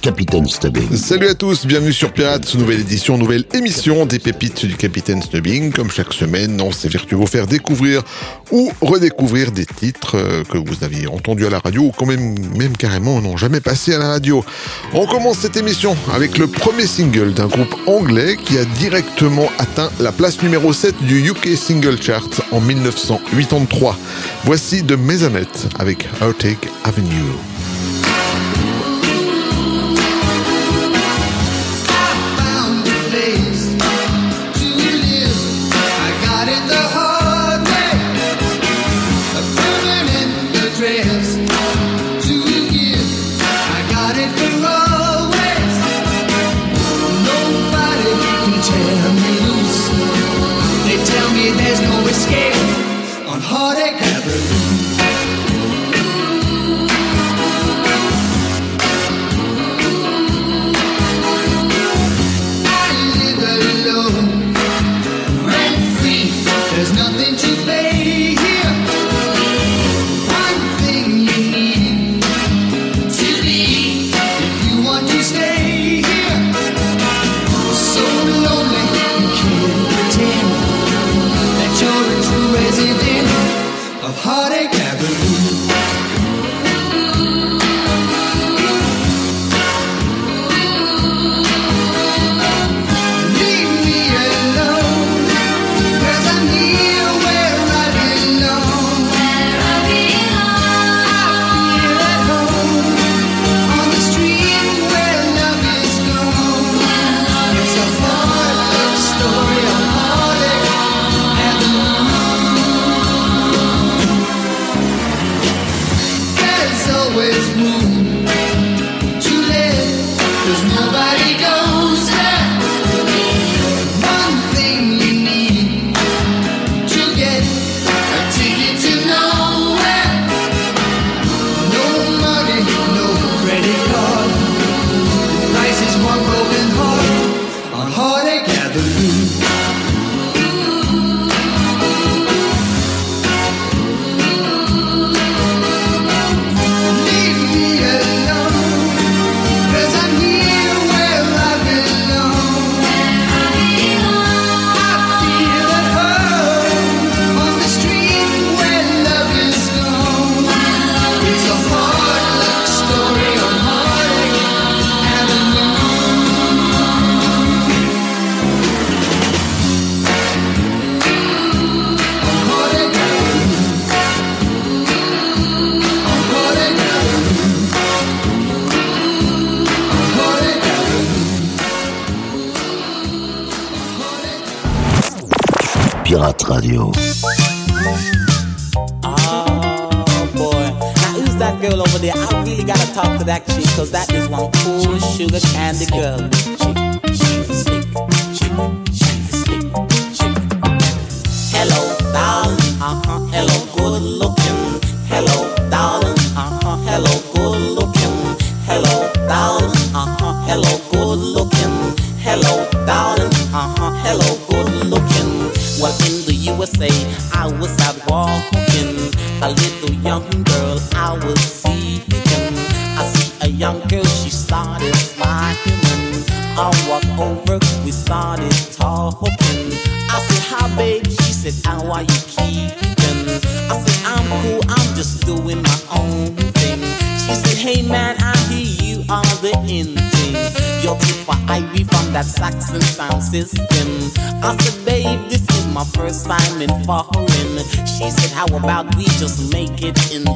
Capitaine Stubbing. Salut à tous, bienvenue sur Pirates, nouvelle édition, nouvelle émission des pépites du Capitaine Stubbing. Comme chaque semaine, on s'est vous faire découvrir ou redécouvrir des titres euh, que vous aviez entendus à la radio ou quand même, même carrément n'ont jamais passé à la radio. On commence cette émission avec le premier single d'un groupe anglais qui a directement atteint la place numéro 7 du UK Single Chart en 1983. Voici de Maisonette avec Heartache Avenue.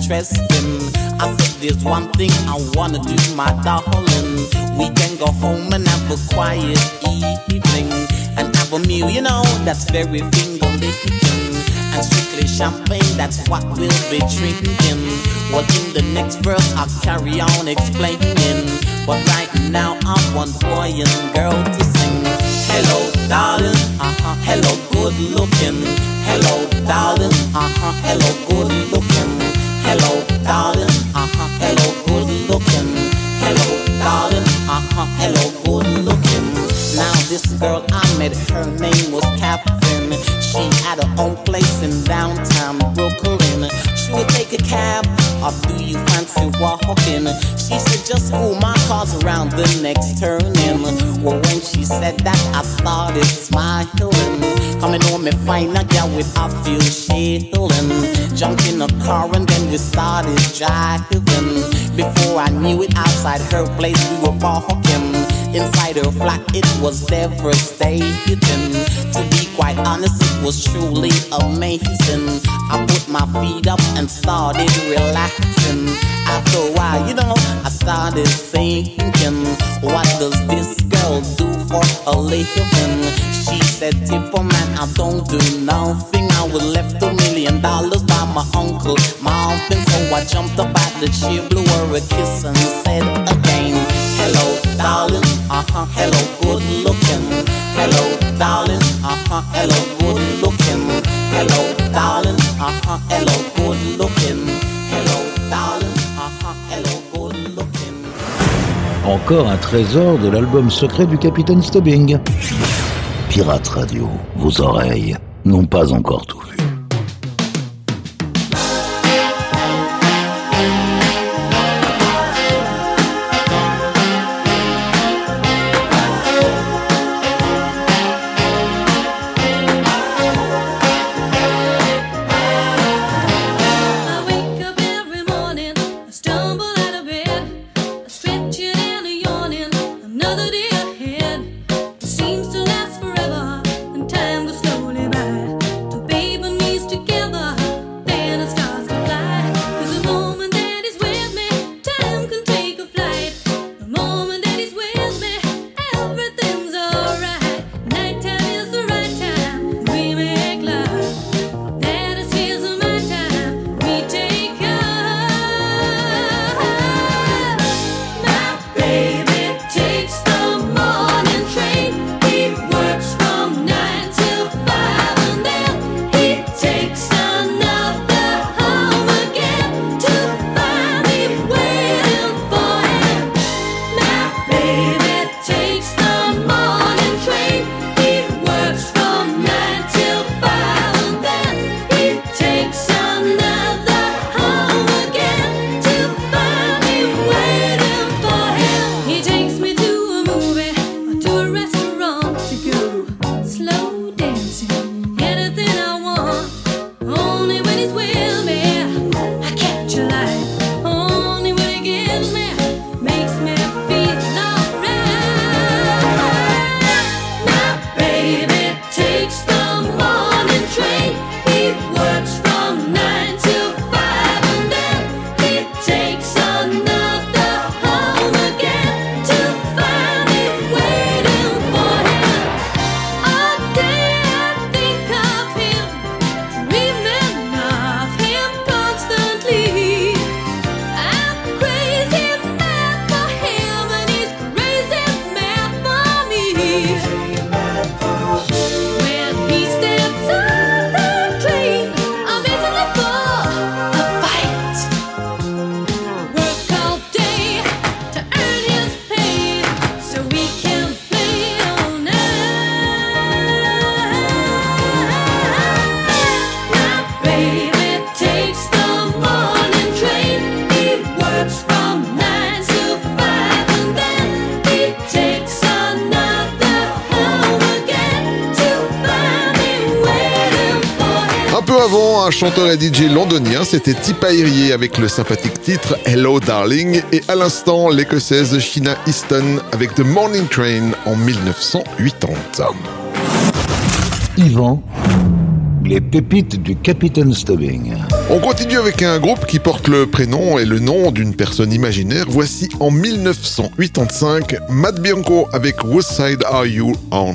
Interesting? I said, there's one thing I wanna do, my darling. We can go home and have a quiet evening and have a meal, you know, that's very finger licking and strictly champagne, that's what we'll be drinking. Well, in the next verse, I'll carry on explaining. But right now I want boy and girl to sing. Hello, darling. Uh-huh. Hello, good looking. Hello, darling. Uh-huh. Hello, good Hello, darling. Uh-huh. Hello, good looking. Hello, darling. Uh-huh. Hello, good looking. Now this girl I met, her name was Catherine. She had her own place in downtown Brooklyn. She would take a cab, or do you fancy walking? She said, just pull my cars around the next turn turning. Well, when she said that, I started smiling. Coming home me find a girl with a feel shilling. Jumped in a car and then we started driving. Before I knew it, outside her place we were walking. Inside her flat, it was devastating. To be quite honestly, it was truly amazing. I put my feet up and started relaxing. After a while, you know, I started thinking, what does this girl do for a living? She said, Tipper man, I don't do nothing. I was left a million dollars by my uncle, uncle. So I jumped up at the chair, blew her a kiss, and said again, Hello, darling. Uh huh. Hello, good looking. Hello, darling. Uh huh. Hello, good looking. Hello, darling. Uh huh. Hello, good looking. Hello, darling. Uh huh. Hello, good looking. Encore un trésor de l'album secret du Capitaine Stubbing. Pirate Radio, vos oreilles n'ont pas encore tout vu. Chanteur et DJ londonien, c'était Tipa Irier avec le sympathique titre Hello Darling et à l'instant l'écossaise Sheena Easton avec The Morning Train en 1980. Yvan, les pépites du Capitaine Stubbing. On continue avec un groupe qui porte le prénom et le nom d'une personne imaginaire. Voici en 1985 Matt Bianco avec Whose Side Are You On?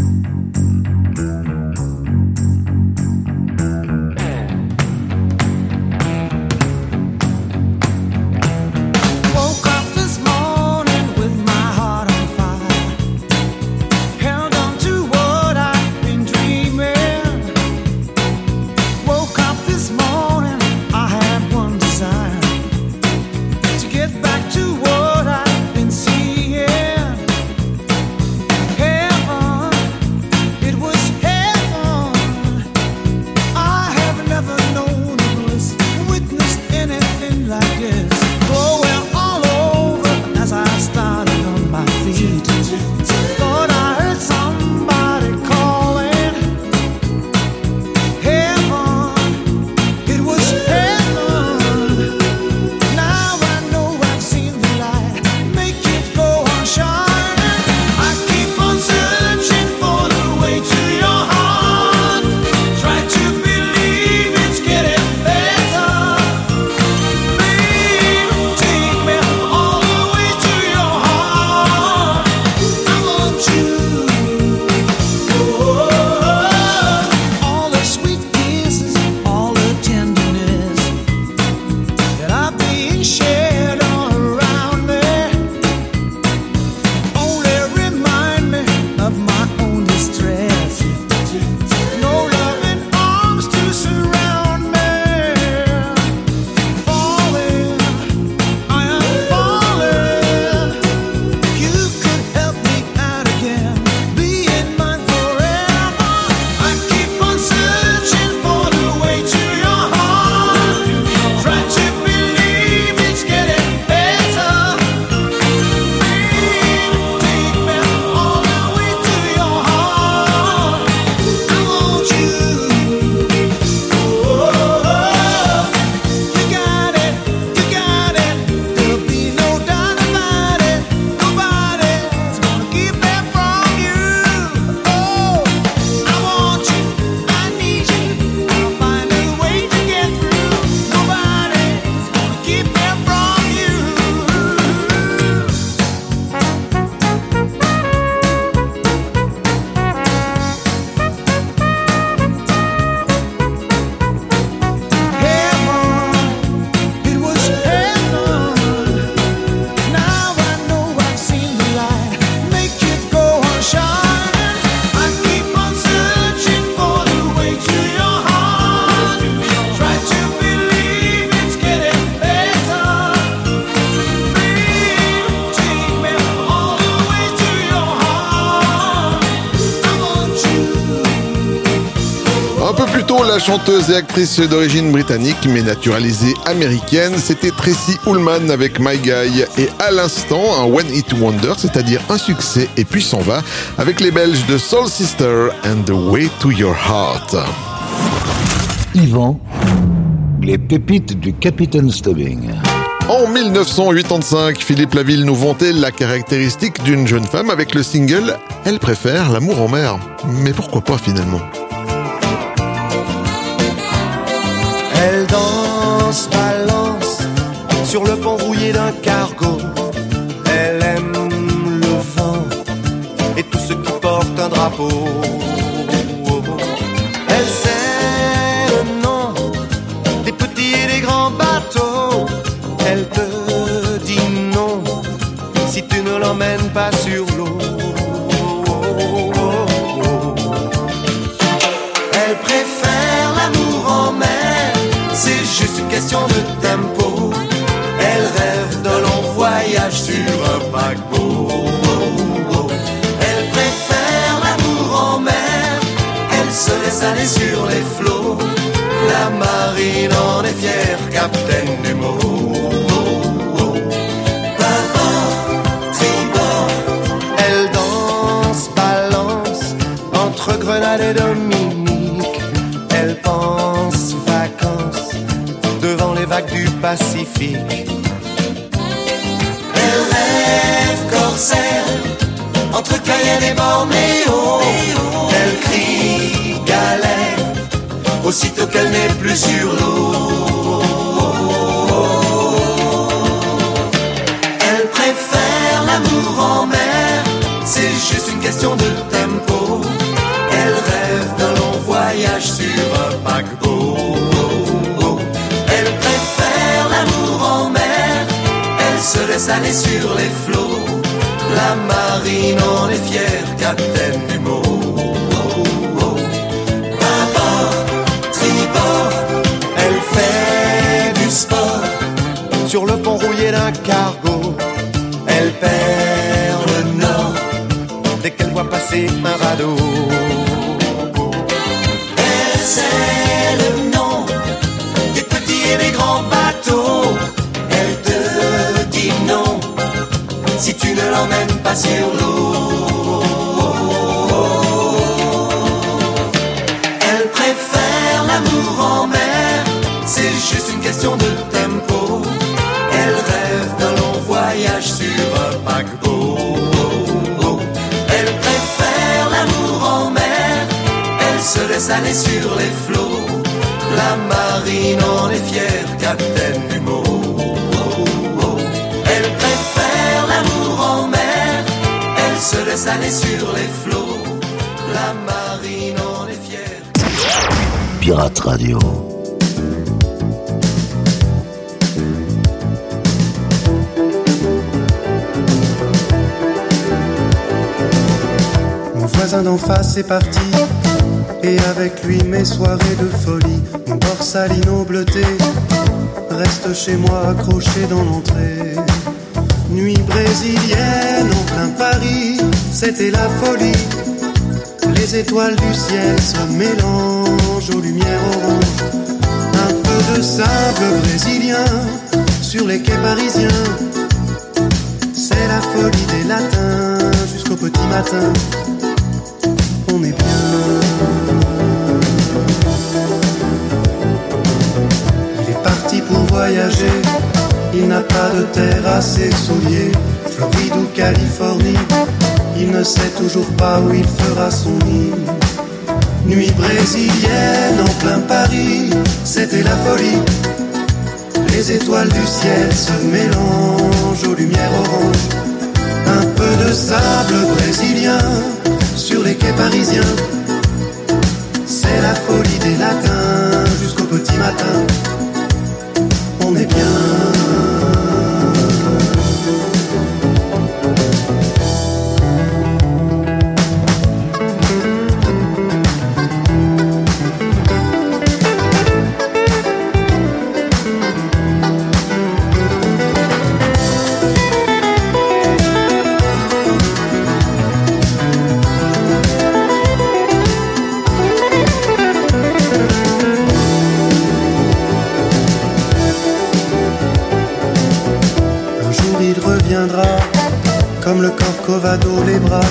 Chanteuse et actrice d'origine britannique mais naturalisée américaine, c'était Tracy Ullman avec My Guy et à l'instant un One Hit Wonder, c'est-à-dire un succès et puis s'en va avec les Belges de Soul Sister and The Way to Your Heart. Yvan, les pépites du Capitaine Stubbing. En 1985, Philippe Laville nous vantait la caractéristique d'une jeune femme avec le single Elle préfère l'amour en mer. Mais pourquoi pas finalement? Elle danse, balance sur le pont rouillé d'un cargo. Elle aime le vent et tout ce qui porte un drapeau. Question de tempo. Elle rêve d'un long voyage sur un paquebot. Elle préfère l'amour en mer, elle se laisse aller sur les flots. La marine en est fière, capitaine balance entre Grenade et Pacifique. Elle rêve corsaire entre Cayenne et Bornéo. Elle crie galère aussitôt qu'elle n'est plus sur l'eau. Elle préfère l'amour en mer, c'est juste une question de tempo. Laisse aller sur les flots. La marine en est fière, capitaine du mot. Bâbord, tribord, elle fait du sport sur le pont rouillé d'un cargo. Elle perd le nord dès qu'elle voit passer un radeau. Elle sait le l'emmènes pas sur l'eau. Elle préfère l'amour en mer, c'est juste une question de tempo. Elle rêve d'un long voyage sur un paquebot. Elle préfère l'amour en mer, elle se laisse aller sur les flots. La marine en est fière, capitaine du mot. Se laisse aller sur les flots. La marine en est fière. Pirate Radio. Mon voisin d'en face est parti, et avec lui mes soirées de folie. Mon borsalino bleuté reste chez moi accroché dans l'entrée. Nuit brésilienne en plein Paris, c'était la folie. Les étoiles du ciel se mélangent aux lumières oranges. Un peu de sable brésilien sur les quais parisiens. C'est la folie des latins jusqu'au petit matin. On est bien. Il est parti pour voyager. Il n'a pas de terre à ses souliers. Floride ou Californie. Il ne sait toujours pas où il fera son nid. Nuit brésilienne en plein Paris. C'était la folie. Les étoiles du ciel se mélangent aux lumières oranges. Un peu de sable brésilien sur les quais parisiens. C'est la folie des latins jusqu'au petit matin. On est bien.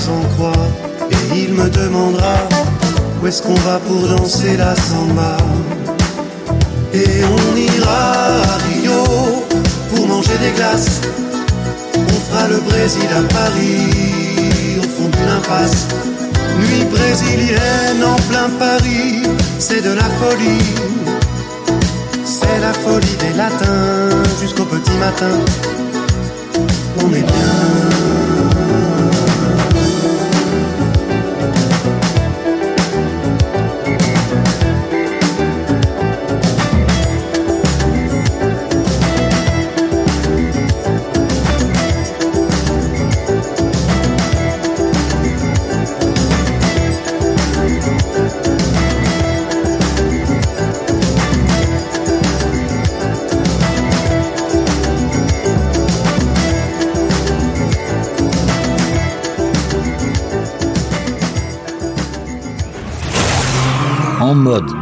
et il me demandera où est-ce qu'on va pour danser la samba? Et on ira à Rio pour manger des glaces. On fera le Brésil à Paris au fond d'une impasse. Nuit brésilienne en plein Paris, c'est de la folie. C'est la folie des latins jusqu'au petit matin. On est bien.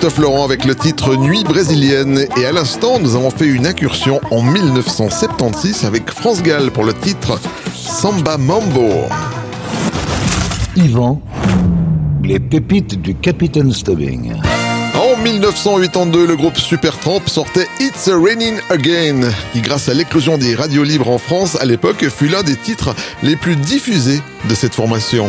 Christophe Laurent avec le titre Nuit brésilienne. Et à l'instant, nous avons fait une incursion en 1976 avec France Gall pour le titre Samba Mambo. Yvan, les pépites du Capitaine Stubbing. En 1982, le groupe Supertramp sortait It's a Raining Again, qui grâce à l'éclosion des radios libres en France à l'époque fut l'un des titres les plus diffusés de cette formation.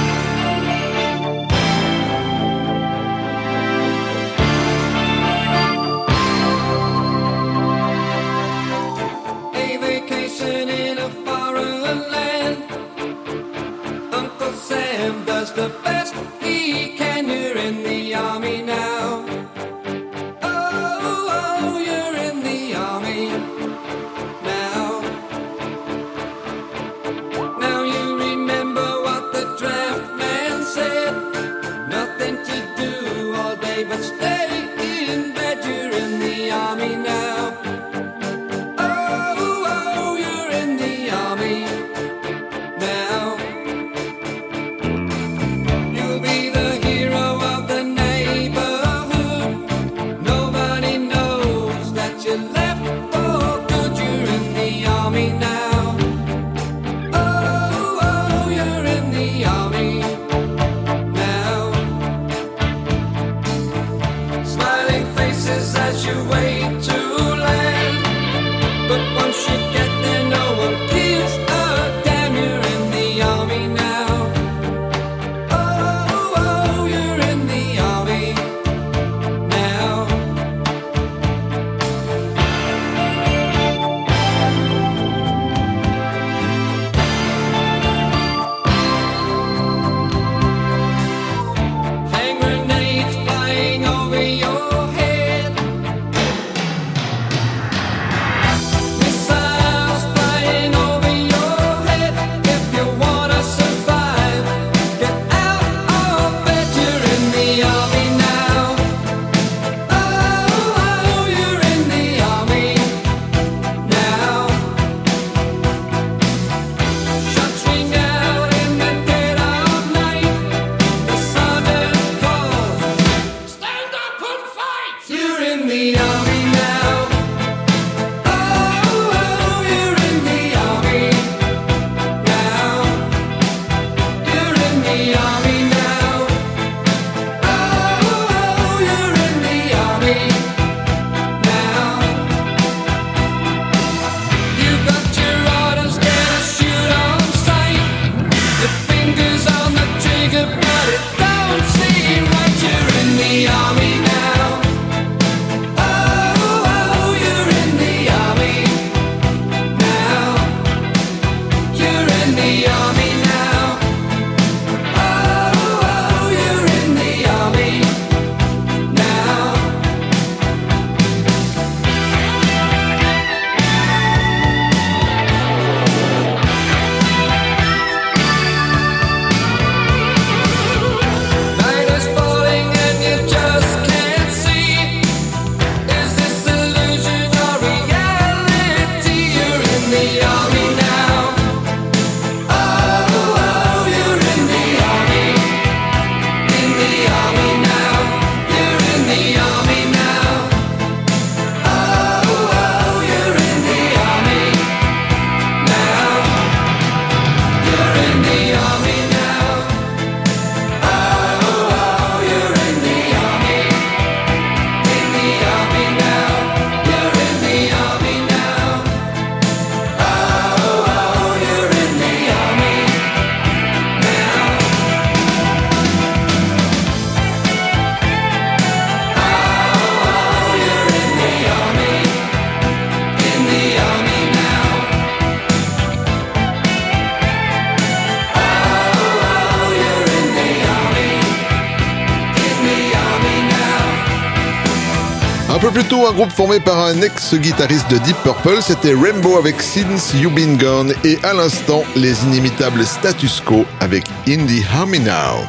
Un groupe formé par un ex-guitariste de Deep Purple, c'était Rainbow avec Since You Been Gone et à l'instant les inimitables Status Quo avec Indie Harmony Now.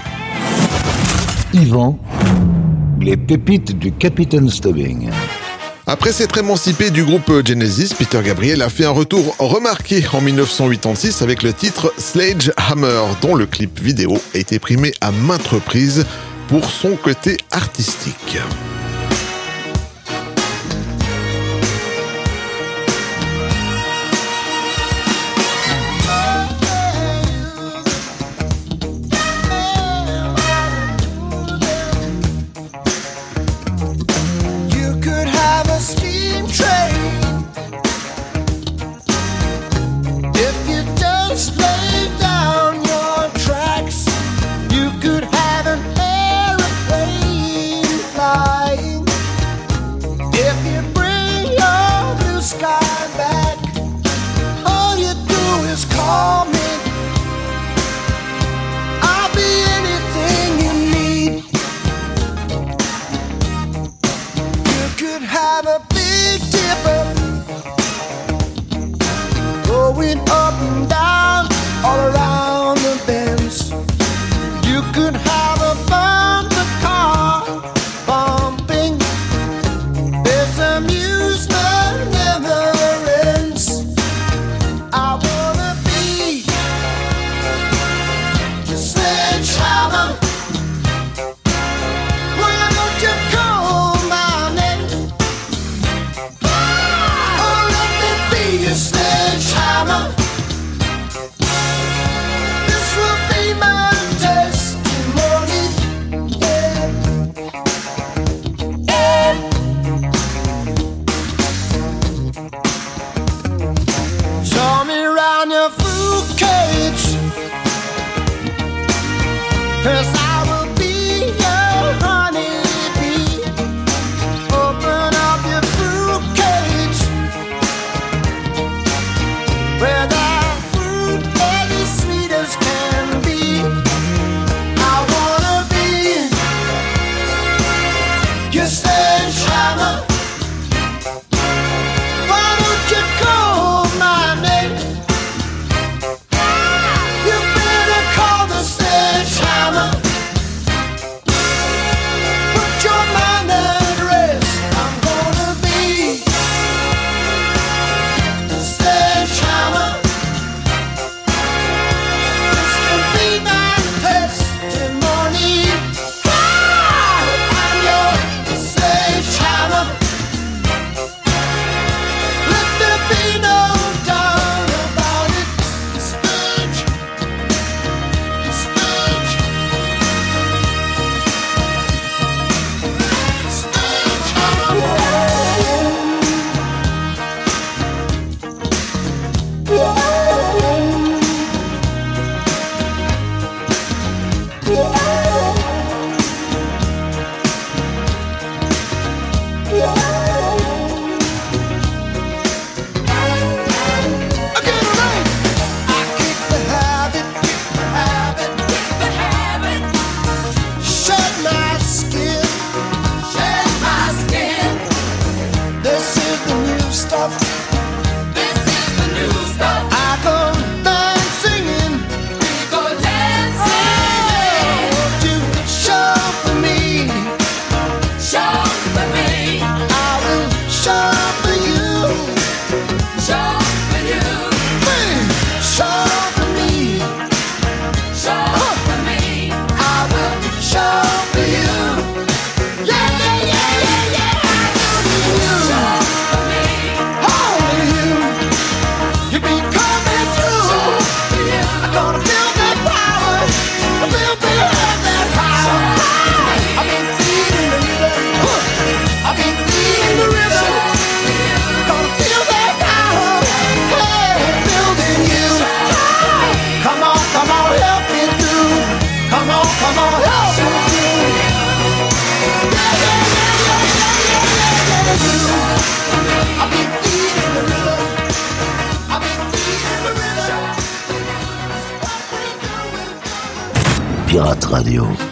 Yvan, les pépites du Capitaine Stubbing. Après s'être émancipé du groupe Genesis, Peter Gabriel a fait un retour remarqué en 1986 avec le titre Slage Hammer, dont le clip vidéo a été primé à maintes reprises pour son côté artistique. Radio.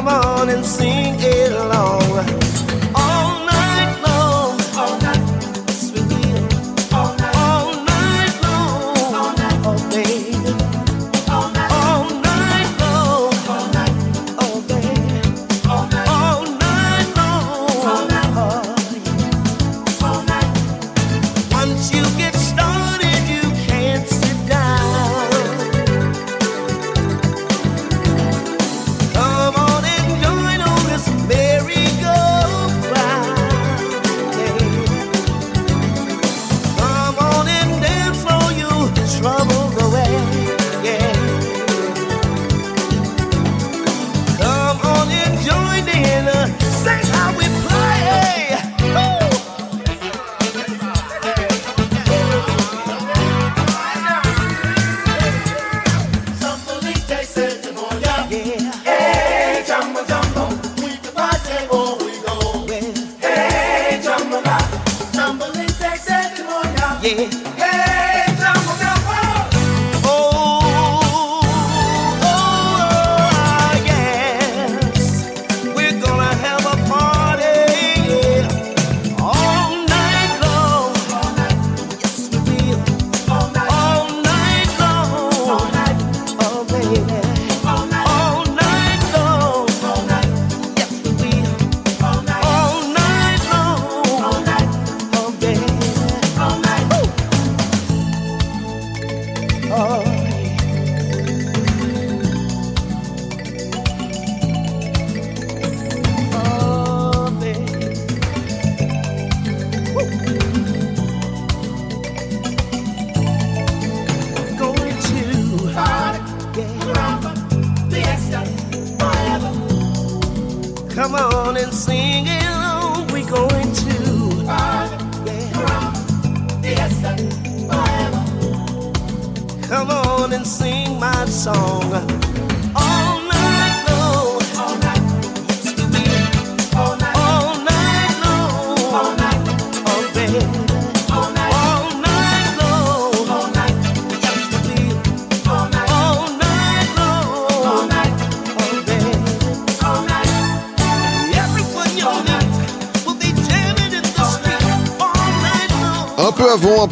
come on and sing along.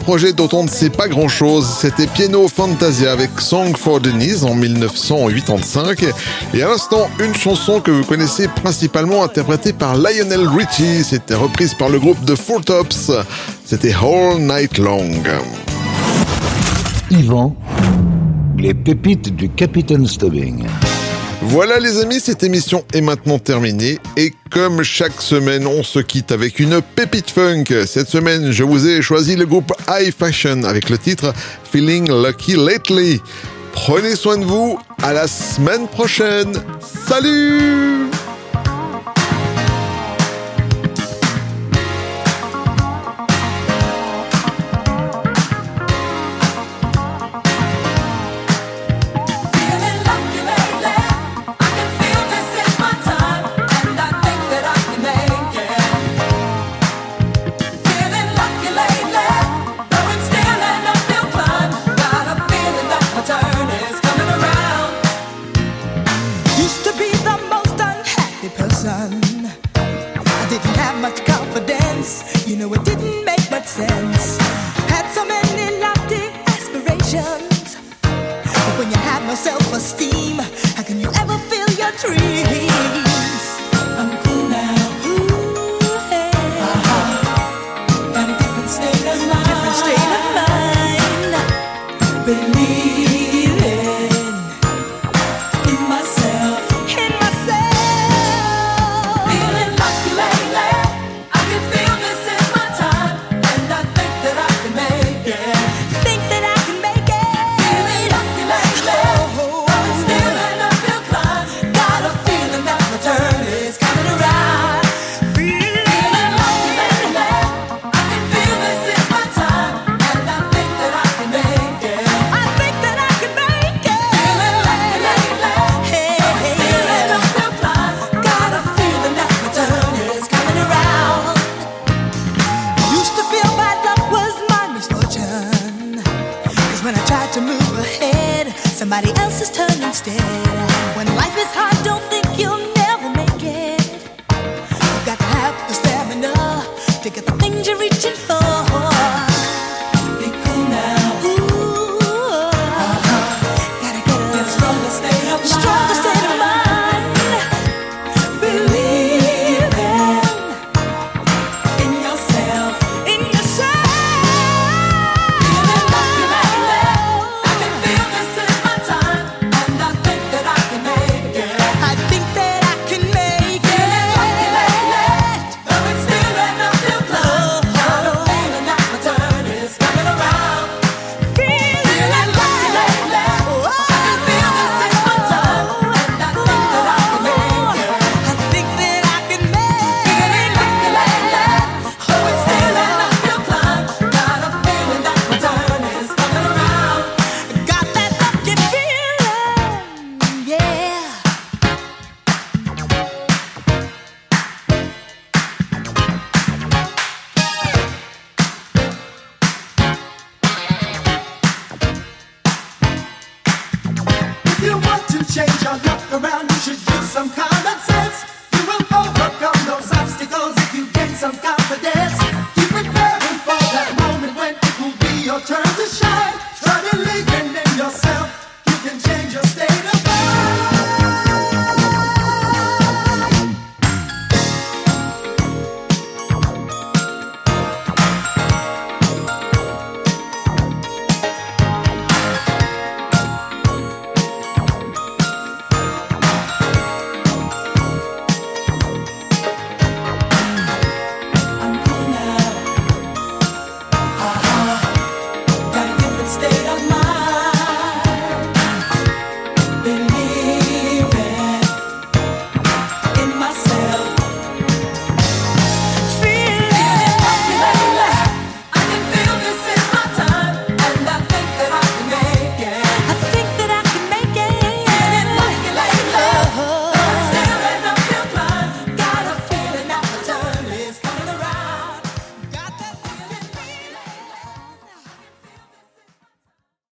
projet dont on ne sait pas grand-chose. C'était Piano Fantasia avec Song for Denise en 1985. Et à l'instant, une chanson que vous connaissez principalement interprétée par Lionel Richie. C'était reprise par le groupe de Four Tops. C'était All Night Long. Yvan, les pépites du Capitaine Stubbing. Voilà les amis, cette émission est maintenant terminée et comme chaque semaine, on se quitte avec une pépite funk. Cette semaine, je vous ai choisi le groupe High Fashion avec le titre Feeling Lucky Lately. Prenez soin de vous, à la semaine prochaine. Salut